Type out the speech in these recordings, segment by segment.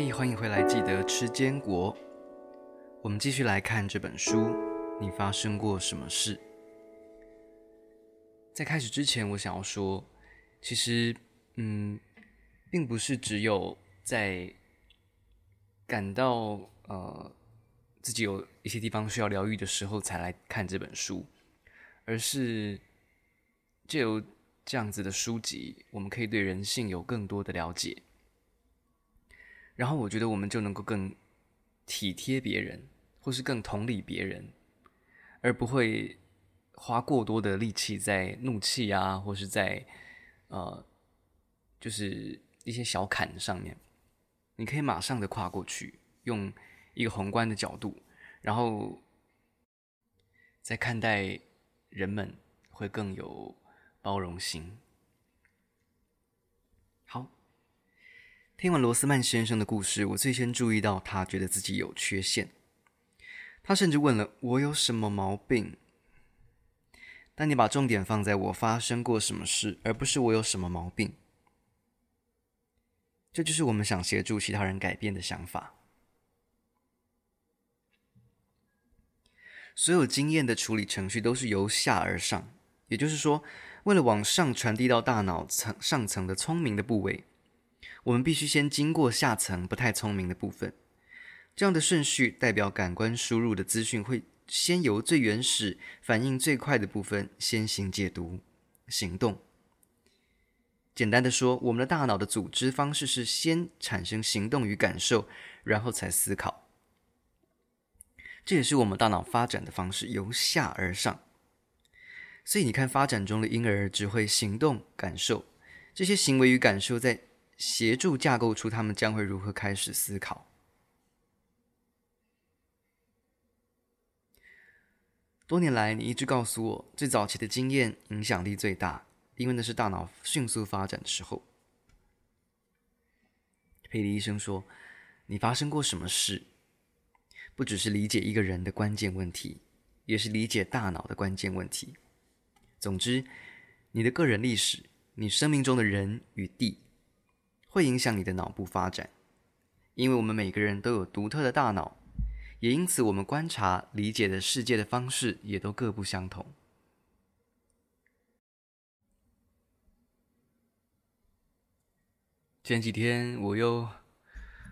欢迎回来！记得吃坚果。我们继续来看这本书。你发生过什么事？在开始之前，我想要说，其实，嗯，并不是只有在感到呃自己有一些地方需要疗愈的时候才来看这本书，而是借由这样子的书籍，我们可以对人性有更多的了解。然后我觉得我们就能够更体贴别人，或是更同理别人，而不会花过多的力气在怒气啊，或是在呃，就是一些小坎上面。你可以马上的跨过去，用一个宏观的角度，然后再看待人们，会更有包容心。听完罗斯曼先生的故事，我最先注意到他觉得自己有缺陷。他甚至问了我有什么毛病。当你把重点放在我发生过什么事，而不是我有什么毛病，这就是我们想协助其他人改变的想法。所有经验的处理程序都是由下而上，也就是说，为了往上传递到大脑层上层的聪明的部位。我们必须先经过下层不太聪明的部分，这样的顺序代表感官输入的资讯会先由最原始、反应最快的部分先行解读、行动。简单的说，我们的大脑的组织方式是先产生行动与感受，然后才思考。这也是我们大脑发展的方式，由下而上。所以你看，发展中的婴儿只会行动、感受，这些行为与感受在。协助架构出他们将会如何开始思考。多年来，你一直告诉我，最早期的经验影响力最大，因为那是大脑迅速发展的时候。佩里医生说：“你发生过什么事？不只是理解一个人的关键问题，也是理解大脑的关键问题。总之，你的个人历史，你生命中的人与地。”会影响你的脑部发展，因为我们每个人都有独特的大脑，也因此我们观察、理解的世界的方式也都各不相同。前几天我又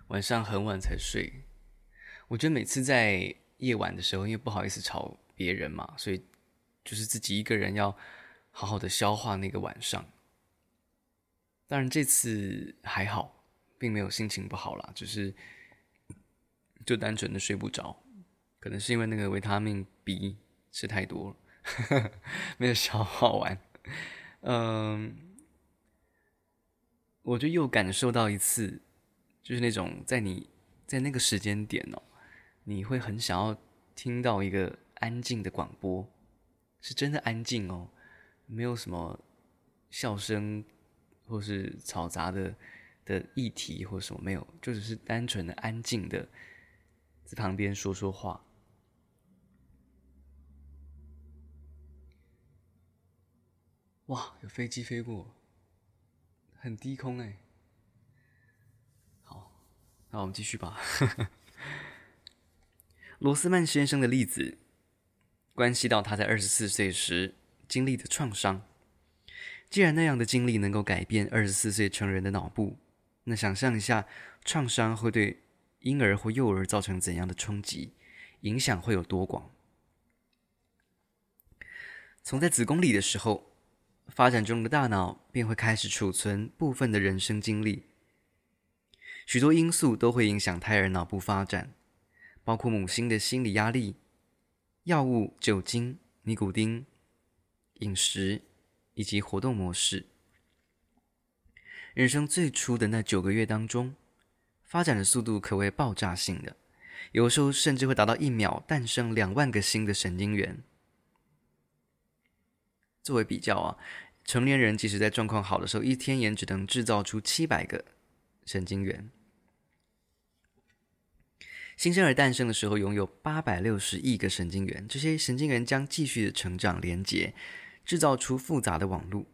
晚上很晚才睡，我觉得每次在夜晚的时候，因为不好意思吵别人嘛，所以就是自己一个人要好好的消化那个晚上。当然这次还好，并没有心情不好啦，只是就单纯的睡不着，可能是因为那个维他命 B 吃太多了，没有消化完。嗯，我就又感受到一次，就是那种在你在那个时间点哦，你会很想要听到一个安静的广播，是真的安静哦，没有什么笑声。或是嘈杂的的议题或什么没有，就只是单纯的安静的在旁边说说话。哇，有飞机飞过，很低空哎。好，那我们继续吧。罗斯曼先生的例子，关系到他在二十四岁时经历的创伤。既然那样的经历能够改变二十四岁成人的脑部，那想象一下，创伤会对婴儿或幼儿造成怎样的冲击，影响会有多广？从在子宫里的时候，发展中的大脑便会开始储存部分的人生经历。许多因素都会影响胎儿脑部发展，包括母亲的心理压力、药物、酒精、尼古丁、饮食。以及活动模式。人生最初的那九个月当中，发展的速度可谓爆炸性的，有时候甚至会达到一秒诞生两万个新的神经元。作为比较啊，成年人即使在状况好的时候，一天也只能制造出七百个神经元。新生儿诞生的时候，拥有八百六十亿个神经元，这些神经元将继续的成长连接。制造出复杂的网络，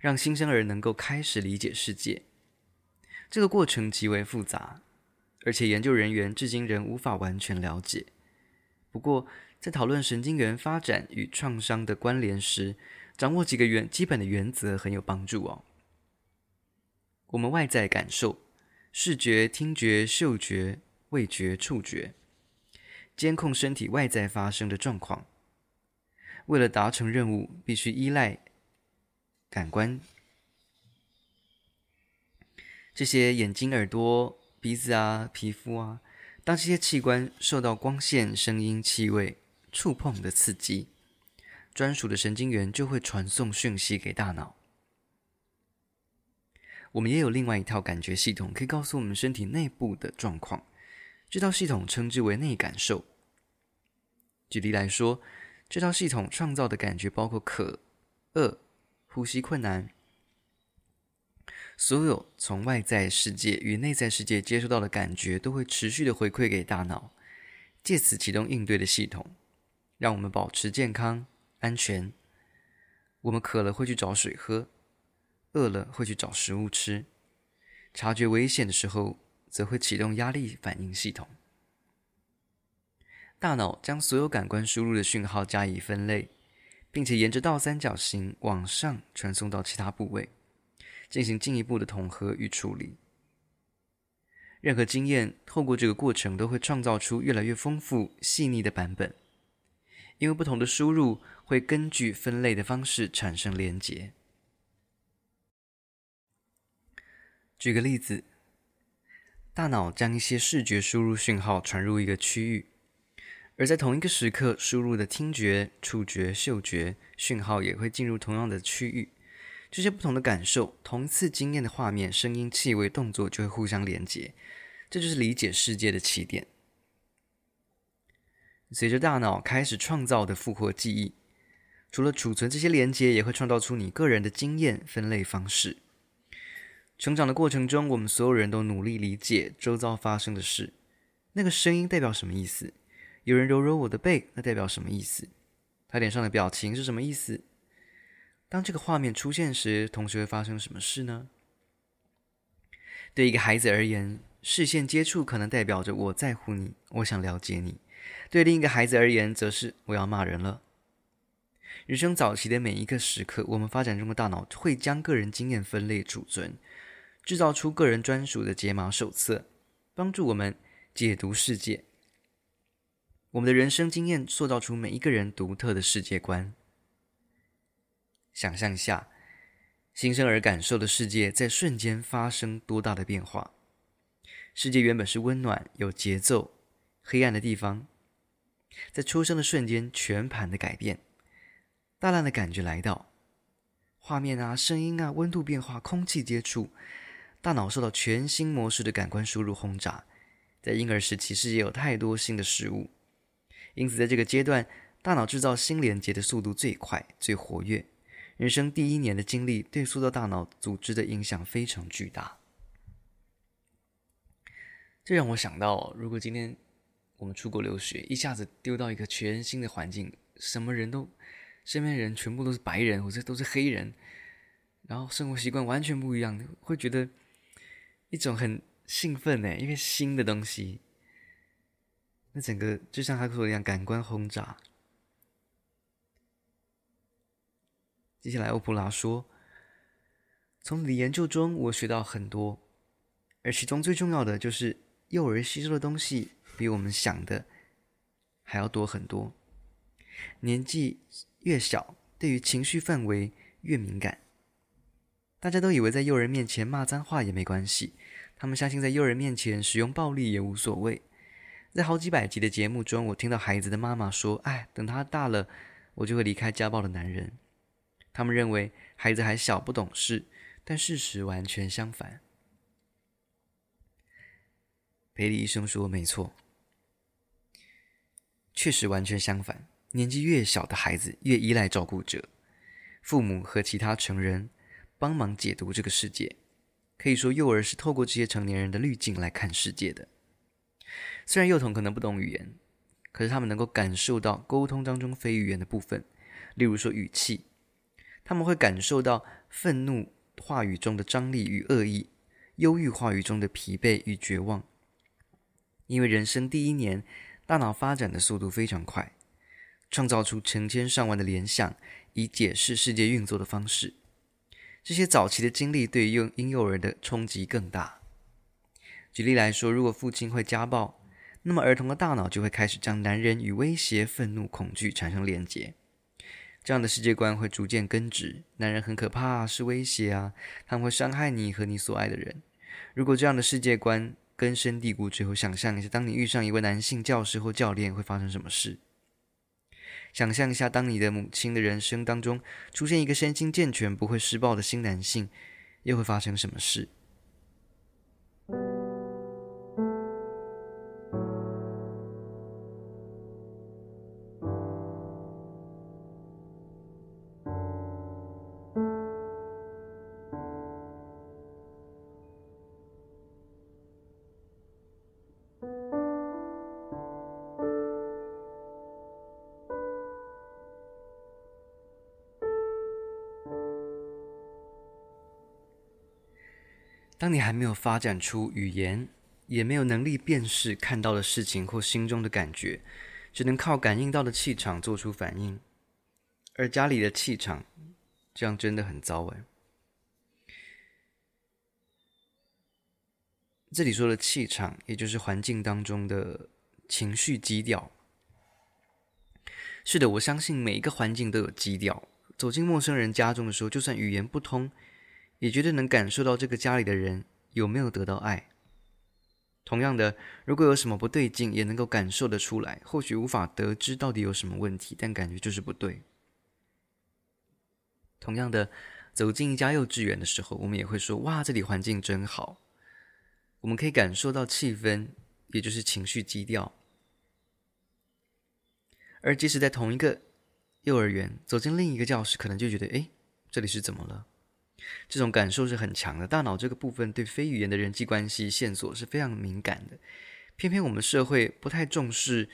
让新生儿能够开始理解世界。这个过程极为复杂，而且研究人员至今仍无法完全了解。不过，在讨论神经元发展与创伤的关联时，掌握几个原基本的原则很有帮助哦。我们外在感受，视觉、听觉、嗅觉、味觉、触觉，监控身体外在发生的状况。为了达成任务，必须依赖感官。这些眼睛、耳朵、鼻子啊、皮肤啊，当这些器官受到光线、声音、气味、触碰的刺激，专属的神经元就会传送讯息给大脑。我们也有另外一套感觉系统，可以告诉我们身体内部的状况。这套系统称之为内感受。举例来说，这套系统创造的感觉包括渴、饿、呼吸困难。所有从外在世界与内在世界接收到的感觉，都会持续的回馈给大脑，借此启动应对的系统。让我们保持健康、安全。我们渴了会去找水喝，饿了会去找食物吃，察觉危险的时候则会启动压力反应系统。大脑将所有感官输入的讯号加以分类，并且沿着倒三角形往上传送到其他部位，进行进一步的统合与处理。任何经验透过这个过程都会创造出越来越丰富、细腻的版本。因为不同的输入会根据分类的方式产生连结。举个例子，大脑将一些视觉输入讯号传入一个区域，而在同一个时刻输入的听觉、触觉、嗅觉讯号也会进入同样的区域。这些不同的感受，同一次经验的画面、声音、气味、动作就会互相连接。这就是理解世界的起点。随着大脑开始创造的复活记忆，除了储存这些连接，也会创造出你个人的经验分类方式。成长的过程中，我们所有人都努力理解周遭发生的事。那个声音代表什么意思？有人揉揉我的背，那代表什么意思？他脸上的表情是什么意思？当这个画面出现时，同时会发生什么事呢？对一个孩子而言，视线接触可能代表着我在乎你，我想了解你。对另一个孩子而言，则是我要骂人了。人生早期的每一个时刻，我们发展中的大脑会将个人经验分类储存，制造出个人专属的解码手册，帮助我们解读世界。我们的人生经验塑造出每一个人独特的世界观。想象下，新生儿感受的世界在瞬间发生多大的变化？世界原本是温暖、有节奏、黑暗的地方。在出生的瞬间，全盘的改变，大量的感觉来到，画面啊、声音啊、温度变化、空气接触，大脑受到全新模式的感官输入轰炸。在婴儿时期，世界有太多新的事物，因此在这个阶段，大脑制造新连接的速度最快、最活跃。人生第一年的经历对塑造大脑组织的影响非常巨大。这让我想到，如果今天。我们出国留学，一下子丢到一个全新的环境，什么人都，身边人全部都是白人或者都是黑人，然后生活习惯完全不一样，会觉得一种很兴奋呢，因为新的东西，那整个就像他说的一样，感官轰炸。接下来，欧普拉说：“从你的研究中，我学到很多，而其中最重要的就是幼儿吸收的东西。”比我们想的还要多很多。年纪越小，对于情绪范围越敏感。大家都以为在幼儿面前骂脏话也没关系，他们相信在幼儿面前使用暴力也无所谓。在好几百集的节目中，我听到孩子的妈妈说：“哎，等他大了，我就会离开家暴的男人。”他们认为孩子还小不懂事，但事实完全相反。培里医生说：“没错。”确实完全相反，年纪越小的孩子越依赖照顾者，父母和其他成人帮忙解读这个世界。可以说，幼儿是透过这些成年人的滤镜来看世界的。虽然幼童可能不懂语言，可是他们能够感受到沟通当中非语言的部分，例如说语气，他们会感受到愤怒话语中的张力与恶意，忧郁话语中的疲惫与绝望。因为人生第一年，大脑发展的速度非常快，创造出成千上万的联想，以解释世界运作的方式。这些早期的经历对于幼婴幼儿的冲击更大。举例来说，如果父亲会家暴，那么儿童的大脑就会开始将男人与威胁、愤怒、恐惧产生连结。这样的世界观会逐渐根植，男人很可怕，是威胁啊，他们会伤害你和你所爱的人。如果这样的世界观根深蒂固最后，想象一下，当你遇上一位男性教师或教练，会发生什么事？想象一下，当你的母亲的人生当中出现一个身心健全、不会施暴的新男性，又会发生什么事？当你还没有发展出语言，也没有能力辨识看到的事情或心中的感觉，只能靠感应到的气场做出反应，而家里的气场，这样真的很糟哎。这里说的气场，也就是环境当中的情绪基调。是的，我相信每一个环境都有基调。走进陌生人家中的时候，就算语言不通。也绝对能感受到这个家里的人有没有得到爱。同样的，如果有什么不对劲，也能够感受得出来。或许无法得知到底有什么问题，但感觉就是不对。同样的，走进一家幼稚园的时候，我们也会说：“哇，这里环境真好。”我们可以感受到气氛，也就是情绪基调。而即使在同一个幼儿园，走进另一个教室，可能就觉得：“诶，这里是怎么了？”这种感受是很强的，大脑这个部分对非语言的人际关系线索是非常敏感的。偏偏我们社会不太重视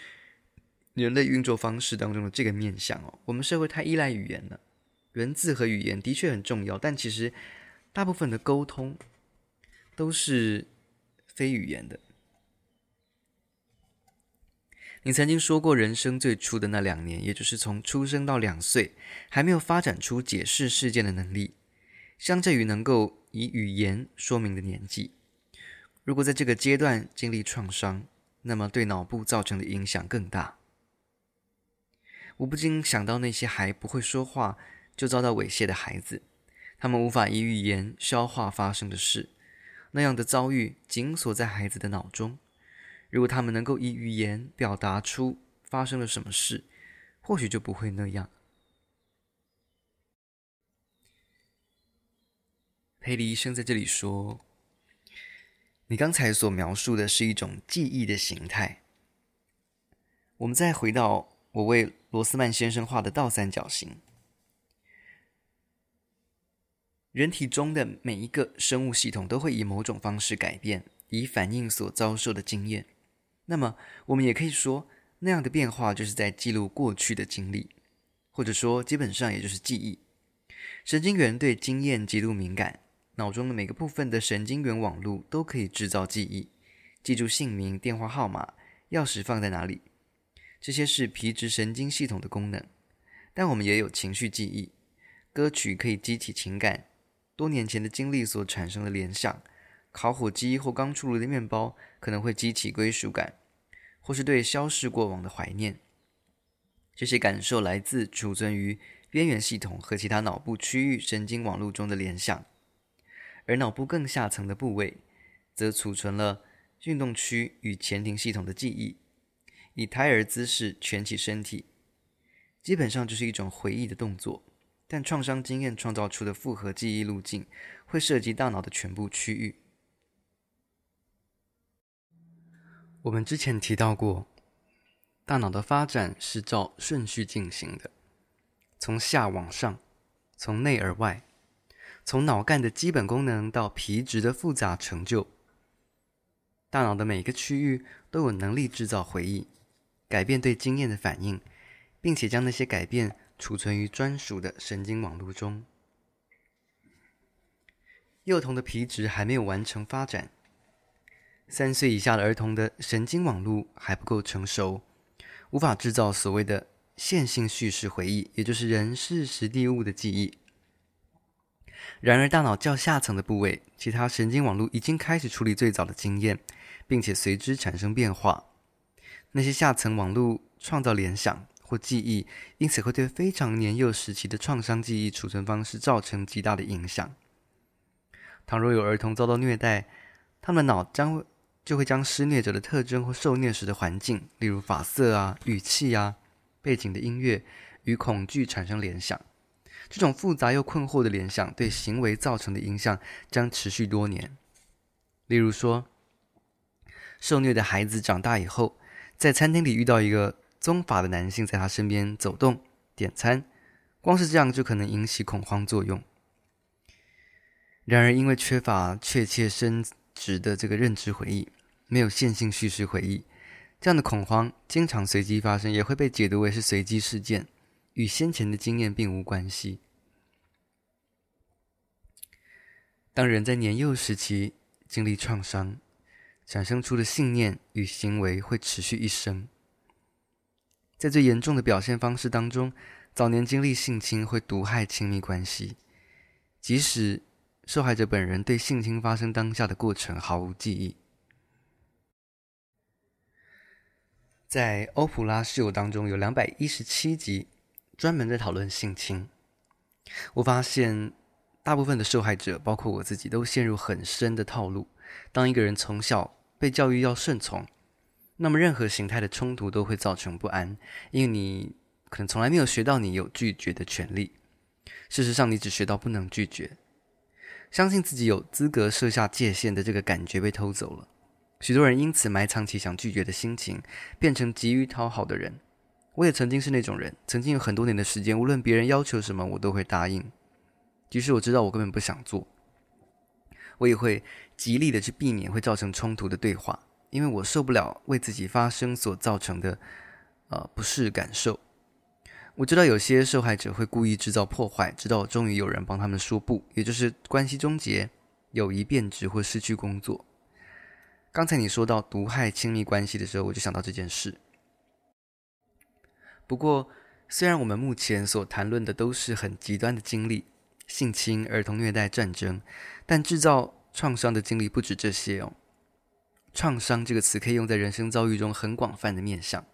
人类运作方式当中的这个面向哦，我们社会太依赖语言了。文字和语言的确很重要，但其实大部分的沟通都是非语言的。你曾经说过，人生最初的那两年，也就是从出生到两岁，还没有发展出解释事件的能力。相较于能够以语言说明的年纪，如果在这个阶段经历创伤，那么对脑部造成的影响更大。我不禁想到那些还不会说话就遭到猥亵的孩子，他们无法以语言消化发生的事，那样的遭遇紧锁在孩子的脑中。如果他们能够以语言表达出发生了什么事，或许就不会那样。佩里医生在这里说：“你刚才所描述的是一种记忆的形态。我们再回到我为罗斯曼先生画的倒三角形，人体中的每一个生物系统都会以某种方式改变，以反映所遭受的经验。那么，我们也可以说，那样的变化就是在记录过去的经历，或者说，基本上也就是记忆。神经元对经验极度敏感。”脑中的每个部分的神经元网络都可以制造记忆，记住姓名、电话号码、钥匙放在哪里，这些是皮质神经系统的功能。但我们也有情绪记忆，歌曲可以激起情感，多年前的经历所产生的联想，烤火鸡或刚出炉的面包可能会激起归属感，或是对消逝过往的怀念。这些感受来自储存于边缘系统和其他脑部区域神经网络中的联想。而脑部更下层的部位，则储存了运动区与前庭系统的记忆，以胎儿姿势蜷起身体，基本上就是一种回忆的动作。但创伤经验创造出的复合记忆路径，会涉及大脑的全部区域。我们之前提到过，大脑的发展是照顺序进行的，从下往上，从内而外。从脑干的基本功能到皮质的复杂成就，大脑的每个区域都有能力制造回忆，改变对经验的反应，并且将那些改变储存于专属的神经网络中。幼童的皮质还没有完成发展，三岁以下的儿童的神经网络还不够成熟，无法制造所谓的线性叙事回忆，也就是人事时地物的记忆。然而，大脑较下层的部位，其他神经网络已经开始处理最早的经验，并且随之产生变化。那些下层网络创造联想或记忆，因此会对非常年幼时期的创伤记忆储存方式造成极大的影响。倘若有儿童遭到虐待，他们的脑将就会将施虐者的特征或受虐时的环境，例如发色啊、语气啊、背景的音乐，与恐惧产生联想。这种复杂又困惑的联想对行为造成的影响将持续多年。例如说，受虐的孩子长大以后，在餐厅里遇到一个棕发的男性在他身边走动、点餐，光是这样就可能引起恐慌作用。然而，因为缺乏确切深值的这个认知回忆，没有线性叙事回忆，这样的恐慌经常随机发生，也会被解读为是随机事件，与先前的经验并无关系。当人在年幼时期经历创伤，产生出的信念与行为会持续一生。在最严重的表现方式当中，早年经历性侵会毒害亲密关系，即使受害者本人对性侵发生当下的过程毫无记忆。在欧普拉秀当中有两百一十七集专门在讨论性侵，我发现大部分的受害者，包括我自己，都陷入很深的套路。当一个人从小被教育要顺从，那么任何形态的冲突都会造成不安，因为你可能从来没有学到你有拒绝的权利。事实上，你只学到不能拒绝。相信自己有资格设下界限的这个感觉被偷走了，许多人因此埋藏起想拒绝的心情，变成急于讨好的人。我也曾经是那种人，曾经有很多年的时间，无论别人要求什么，我都会答应，即使我知道我根本不想做。我也会极力的去避免会造成冲突的对话，因为我受不了为自己发声所造成的呃不适感受。我知道有些受害者会故意制造破坏，直到终于有人帮他们说不，也就是关系终结、友谊变质或失去工作。刚才你说到毒害亲密关系的时候，我就想到这件事。不过，虽然我们目前所谈论的都是很极端的经历，性侵、儿童虐待、战争，但制造创伤的经历不止这些哦。创伤这个词可以用在人生遭遇中很广泛的面向。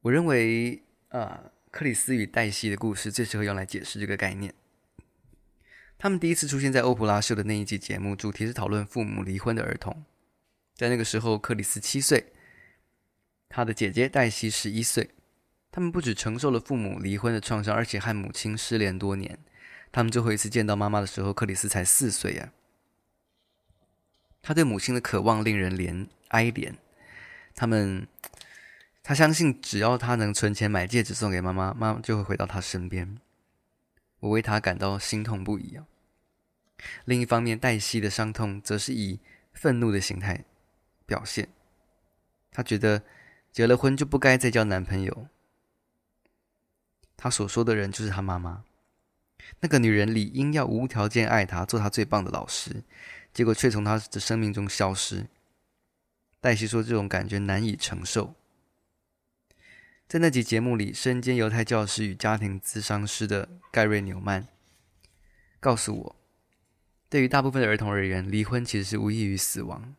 我认为，啊，克里斯与黛西的故事最适合用来解释这个概念。他们第一次出现在欧普拉秀的那一集节目，主题是讨论父母离婚的儿童。在那个时候，克里斯七岁，他的姐姐黛西十一岁。他们不只承受了父母离婚的创伤，而且和母亲失联多年。他们最后一次见到妈妈的时候，克里斯才四岁呀。他对母亲的渴望令人怜哀怜。他们。他相信，只要他能存钱买戒指送给妈妈，妈妈就会回到他身边。我为他感到心痛不已啊。另一方面，黛西的伤痛则是以愤怒的形态表现。他觉得结了婚就不该再交男朋友。他所说的人就是他妈妈。那个女人理应要无条件爱他，做他最棒的老师，结果却从他的生命中消失。黛西说，这种感觉难以承受。在那集节目里，身兼犹太教师与家庭咨商师的盖瑞纽曼告诉我，对于大部分的儿童而言，离婚其实是无异于死亡。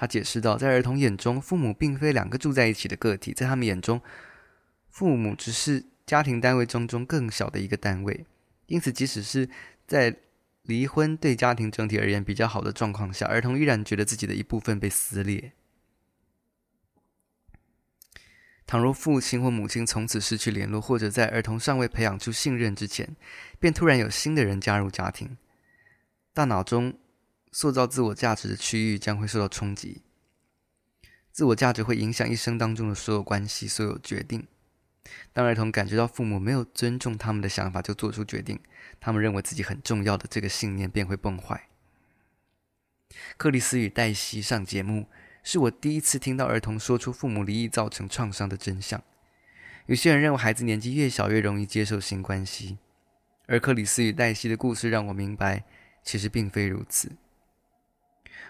他解释道，在儿童眼中，父母并非两个住在一起的个体，在他们眼中，父母只是家庭单位中中更小的一个单位。因此，即使是在离婚对家庭整体而言比较好的状况下，儿童依然觉得自己的一部分被撕裂。倘若父亲或母亲从此失去联络，或者在儿童尚未培养出信任之前，便突然有新的人加入家庭，大脑中塑造自我价值的区域将会受到冲击。自我价值会影响一生当中的所有关系、所有决定。当儿童感觉到父母没有尊重他们的想法就做出决定，他们认为自己很重要的这个信念便会崩坏。克里斯与黛西上节目。是我第一次听到儿童说出父母离异造成创伤的真相。有些人认为孩子年纪越小越容易接受新关系，而克里斯与黛西的故事让我明白，其实并非如此。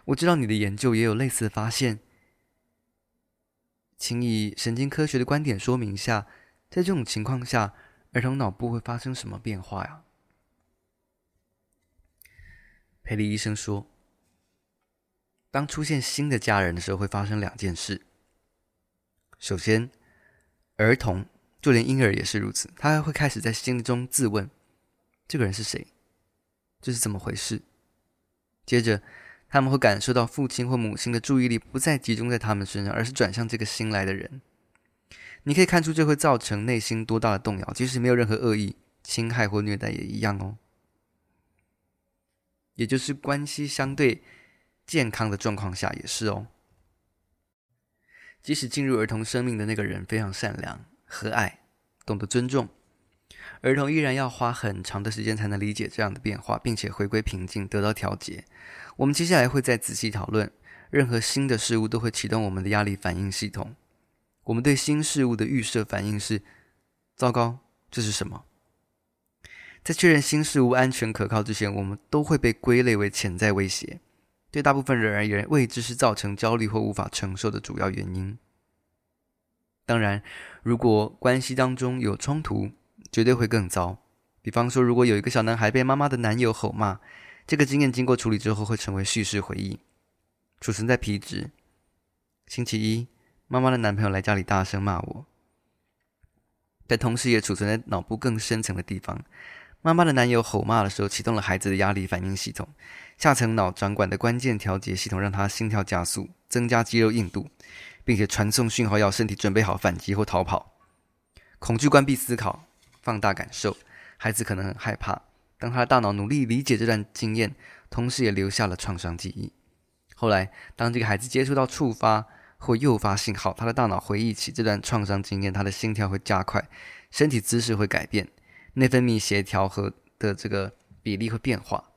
我知道你的研究也有类似的发现，请以神经科学的观点说明一下，在这种情况下，儿童脑部会发生什么变化呀？佩利医生说，当出现新的家人的时候，会发生两件事。首先，儿童就连婴儿也是如此，他还会开始在心中自问：这个人是谁？这是怎么回事？接着，他们会感受到父亲或母亲的注意力不再集中在他们身上，而是转向这个新来的人。你可以看出这会造成内心多大的动摇，即使没有任何恶意、侵害或虐待也一样哦。也就是关系相对健康的状况下也是哦。即使进入儿童生命的那个人非常善良、和蔼、懂得尊重。儿童依然要花很长的时间才能理解这样的变化，并且回归平静，得到调节。我们接下来会再仔细讨论，任何新的事物都会启动我们的压力反应系统。我们对新事物的预设反应是：糟糕，这是什么？在确认新事物安全可靠之前，我们都会被归类为潜在威胁。对大部分人而言，未知是造成焦虑或无法承受的主要原因。当然，如果关系当中有冲突，绝对会更糟。比方说，如果有一个小男孩被妈妈的男友吼骂，这个经验经过处理之后会成为叙事回忆，储存在皮质。星期一，妈妈的男朋友来家里大声骂我，但同时也储存在脑部更深层的地方。妈妈的男友吼骂的时候，启动了孩子的压力反应系统，下层脑掌管的关键调节系统让他心跳加速，增加肌肉硬度，并且传送讯号要身体准备好反击或逃跑。恐惧关闭思考。放大感受，孩子可能很害怕。当他的大脑努力理解这段经验，同时也留下了创伤记忆。后来，当这个孩子接触到触发或诱发信号，他的大脑回忆起这段创伤经验，他的心跳会加快，身体姿势会改变，内分泌协调和的这个比例会变化。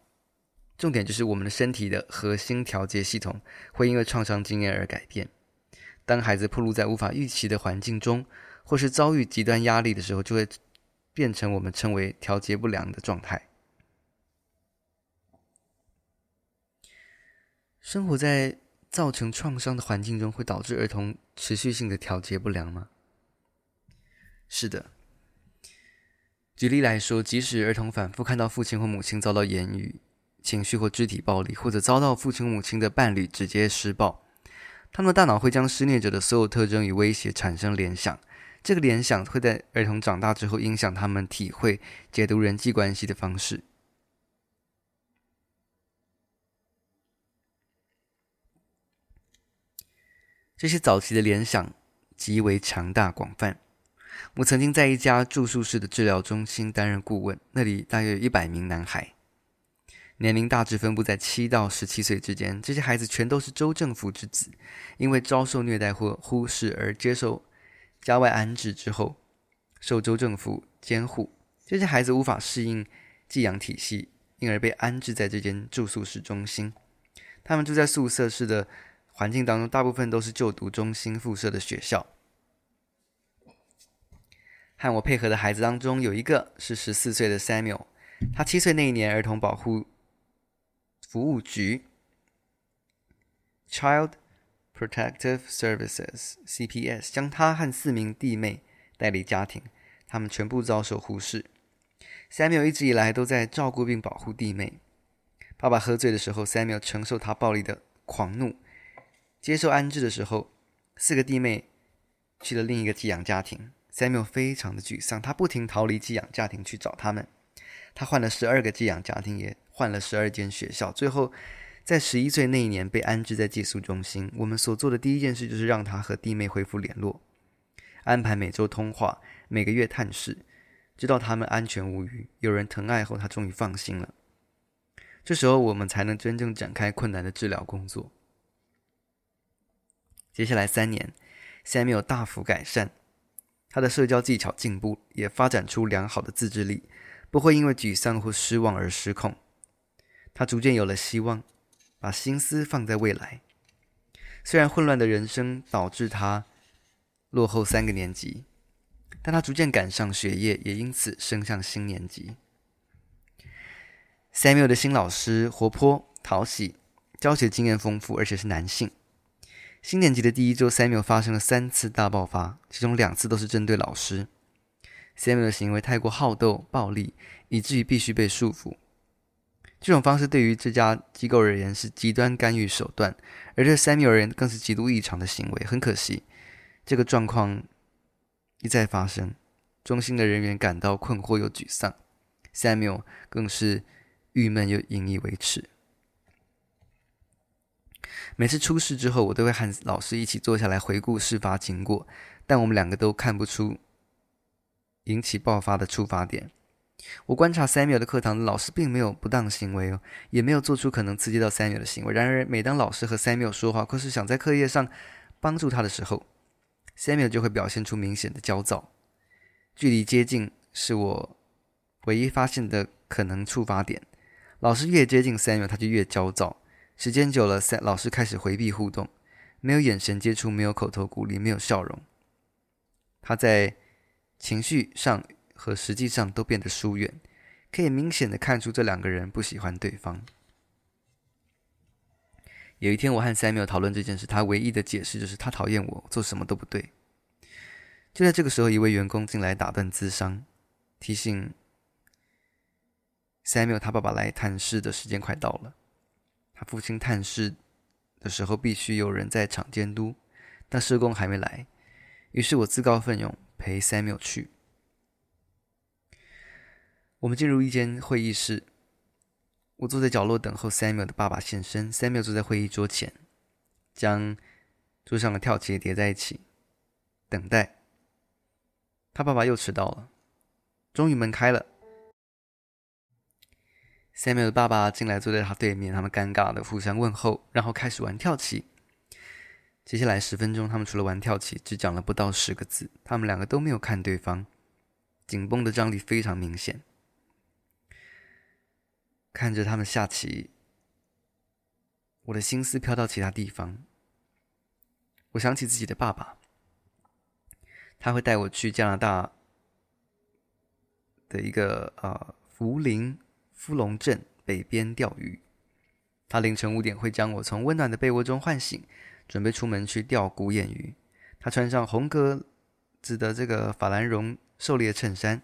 重点就是我们的身体的核心调节系统会因为创伤经验而改变。当孩子暴露在无法预期的环境中，或是遭遇极端压力的时候，就会。变成我们称为调节不良的状态。生活在造成创伤的环境中，会导致儿童持续性的调节不良吗？是的。举例来说，即使儿童反复看到父亲或母亲遭到言语、情绪或肢体暴力，或者遭到父亲母亲的伴侣直接施暴，他们的大脑会将施虐者的所有特征与威胁产生联想。这个联想会在儿童长大之后影响他们体会、解读人际关系的方式。这些早期的联想极为强大广泛。我曾经在一家住宿式的治疗中心担任顾问，那里大约有一百名男孩，年龄大致分布在七到十七岁之间。这些孩子全都是州政府之子，因为遭受虐待或忽视而接受。家外安置之后，受州政府监护。这些孩子无法适应寄养体系，因而被安置在这间住宿式中心。他们住在宿舍式的环境当中，大部分都是就读中心附设的学校。和我配合的孩子当中，有一个是十四岁的 Samuel。他七岁那一年，儿童保护服务局 Child。Protective Services（CPS） 将他和四名弟妹带离家庭，他们全部遭受忽视。Samuel 一直以来都在照顾并保护弟妹。爸爸喝醉的时候，Samuel 承受他暴力的狂怒。接受安置的时候，四个弟妹去了另一个寄养家庭。Samuel 非常的沮丧，他不停逃离寄养家庭去找他们。他换了十二个寄养家庭，也换了十二间学校，最后。在十一岁那一年被安置在寄宿中心，我们所做的第一件事就是让他和弟妹恢复联络，安排每周通话，每个月探视，直到他们安全无虞，有人疼爱后，他终于放心了。这时候我们才能真正展开困难的治疗工作。接下来三年，Samuel 大幅改善，他的社交技巧进步，也发展出良好的自制力，不会因为沮丧或失望而失控。他逐渐有了希望。把心思放在未来。虽然混乱的人生导致他落后三个年级，但他逐渐赶上学业，也因此升上新年级。Samuel 的新老师活泼讨喜，教学经验丰富，而且是男性。新年级的第一周，Samuel 发生了三次大爆发，其中两次都是针对老师。Samuel 的行为太过好斗、暴力，以至于必须被束缚。这种方式对于这家机构而言是极端干预手段，而对 Samuel 而言更是极度异常的行为。很可惜，这个状况一再发生，中心的人员感到困惑又沮丧，Samuel 更是郁闷又引以为耻。每次出事之后，我都会和老师一起坐下来回顾事发经过，但我们两个都看不出引起爆发的触发点。我观察 Samuel 的课堂，老师并没有不当行为哦，也没有做出可能刺激到 Samuel 的行为。然而，每当老师和 Samuel 说话，或是想在课业上帮助他的时候，Samuel 就会表现出明显的焦躁。距离接近是我唯一发现的可能触发点。老师越接近 Samuel，他就越焦躁。时间久了，老师开始回避互动，没有眼神接触，没有口头鼓励，没有笑容。他在情绪上和实际上都变得疏远，可以明显的看出这两个人不喜欢对方。有一天，我和 Samuel 讨论这件事，他唯一的解释就是他讨厌我，做什么都不对。就在这个时候，一位员工进来打断咨商，提醒 Samuel 他爸爸来探视的时间快到了。他父亲探视的时候必须有人在场监督，但社工还没来，于是我自告奋勇陪 Samuel 去。我们进入一间会议室，我坐在角落等候 Samuel 的爸爸现身。Samuel 坐在会议桌前，将桌上的跳棋叠在一起，等待。他爸爸又迟到了，终于门开了。Samuel 的爸爸进来，坐在他对面。他们尴尬的互相问候，然后开始玩跳棋。接下来十分钟，他们除了玩跳棋，只讲了不到十个字。他们两个都没有看对方，紧绷的张力非常明显。看着他们下棋，我的心思飘到其他地方。我想起自己的爸爸，他会带我去加拿大的一个呃福林。福隆镇北边钓鱼，他凌晨五点会将我从温暖的被窝中唤醒，准备出门去钓古眼鱼。他穿上红格子的这个法兰绒狩猎衬衫，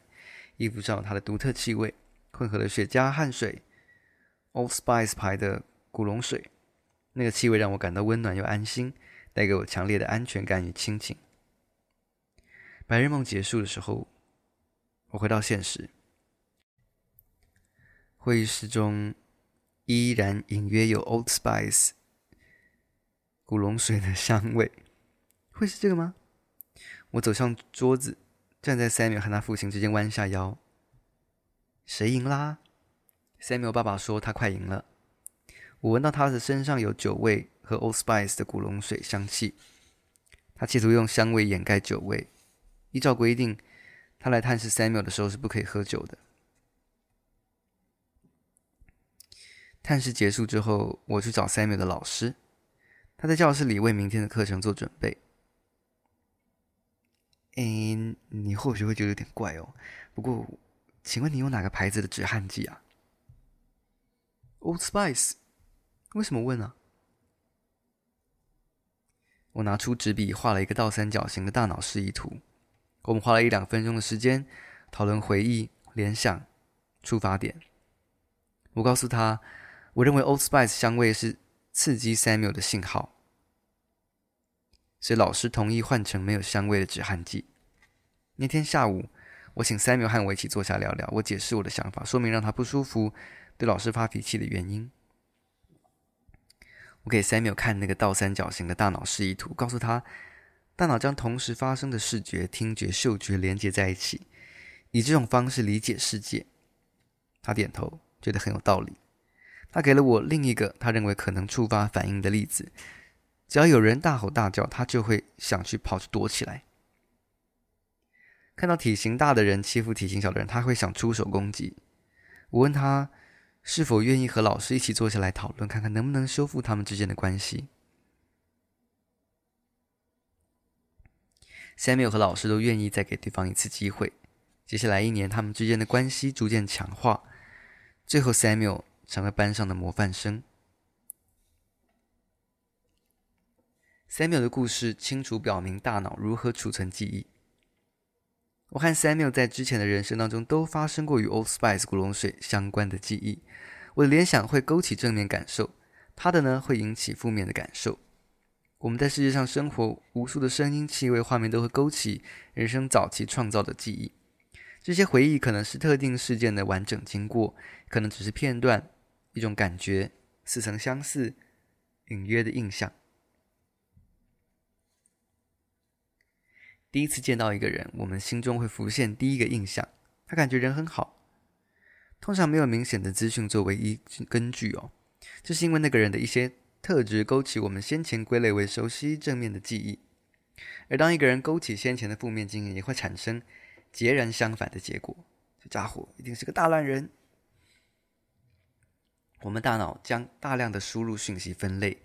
衣服上有他的独特气味，混合了雪茄汗水，Old Spice 牌的古龙水。那个气味让我感到温暖又安心，带给我强烈的安全感与亲情。白日梦结束的时候，我回到现实。会议室中依然隐约有 Old Spice 古龙水的香味，会是这个吗？我走向桌子，站在 Samuel 和他父亲之间，弯下腰。谁赢啦？Samuel 爸爸说他快赢了。我闻到他的身上有酒味和 Old Spice 的古龙水香气，他企图用香味掩盖酒味。依照规定，他来探视 Samuel 的时候是不可以喝酒的。探视结束之后，我去找 Samuel 的老师，他在教室里为明天的课程做准备。诶，你或许会觉得有点怪哦，不过，请问你有哪个牌子的止汗剂啊？Old Spice，为什么问啊？我拿出纸笔画了一个倒三角形的大脑示意图。我们花了一两分钟的时间讨论回忆、联想、出发点。我告诉他。我认为 Old Spice 香味是刺激 Samuel 的信号，所以老师同意换成没有香味的止汗剂。那天下午，我请 Samuel 和我一起坐下聊聊，我解释我的想法，说明让他不舒服、对老师发脾气的原因。我给 Samuel 看那个倒三角形的大脑示意图，告诉他，大脑将同时发生的视觉、听觉、嗅觉连接在一起，以这种方式理解世界。他点头，觉得很有道理。他给了我另一个他认为可能触发反应的例子：只要有人大吼大叫，他就会想去跑去躲起来；看到体型大的人欺负体型小的人，他会想出手攻击。我问他是否愿意和老师一起坐下来讨论看看能不能修复他们之间的关系。Samuel 和老师都愿意再给对方一次机会接下来一年他们之间的关系逐渐强化最后 samuel 成了班上的模范生。Samuel 的故事清楚表明大脑如何储存记忆我和 Samuel 在之前的人生当中都发生过与 Old Spice 古龙水相关的记忆。我的联想会勾起正面感受，他的呢会引起负面的感受。我们在世界上生活，无数的声音、气味、画面都会勾起人生早期创造的记忆。这些回忆可能是特定事件的完整经过，可能只是片段，一种感觉，似曾相似、隐约的印象。第一次见到一个人，我们心中会浮现第一个印象，他感觉人很好。通常没有明显的资讯作为依根据哦，这是因为那个人的一些特质勾起我们先前归类为熟悉正面的记忆，而当一个人勾起先前的负面经验，也会产生截然相反的结果。这家伙一定是个大烂人。我们大脑将大量的输入讯息分类，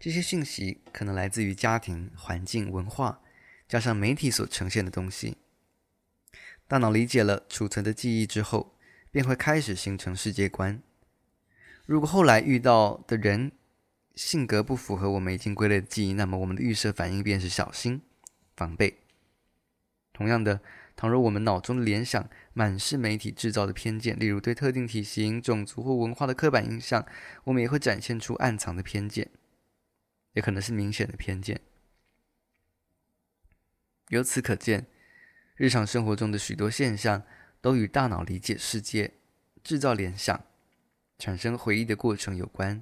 这些讯息可能来自于家庭、环境、文化，加上媒体所呈现的东西。大脑理解了储存的记忆之后，便会开始形成世界观。如果后来遇到的人性格不符合我们已经归类的记忆，那么我们的预设反应便是小心、防备。同样的，倘若我们脑中的联想满是媒体制造的偏见，例如对特定体型、种族或文化的刻板印象，我们也会展现出暗藏的偏见，也可能是明显的偏见。由此可见，日常生活中的许多现象。都与大脑理解世界、制造联想、产生回忆的过程有关。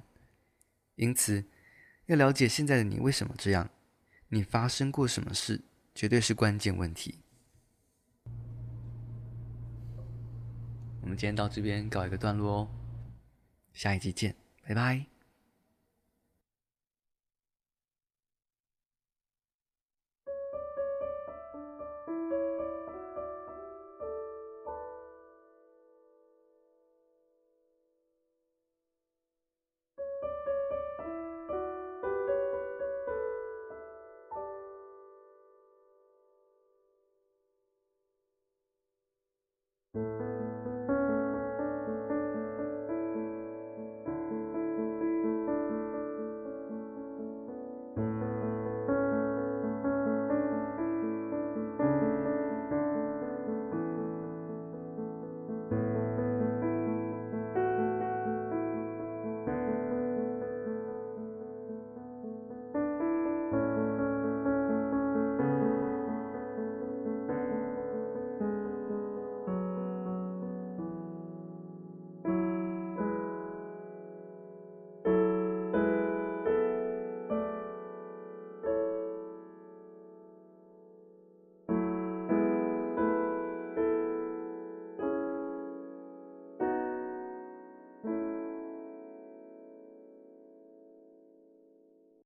因此，要了解现在的你为什么这样，你发生过什么事，绝对是关键问题。我们今天到这边告一个段落哦，下一集见，拜拜。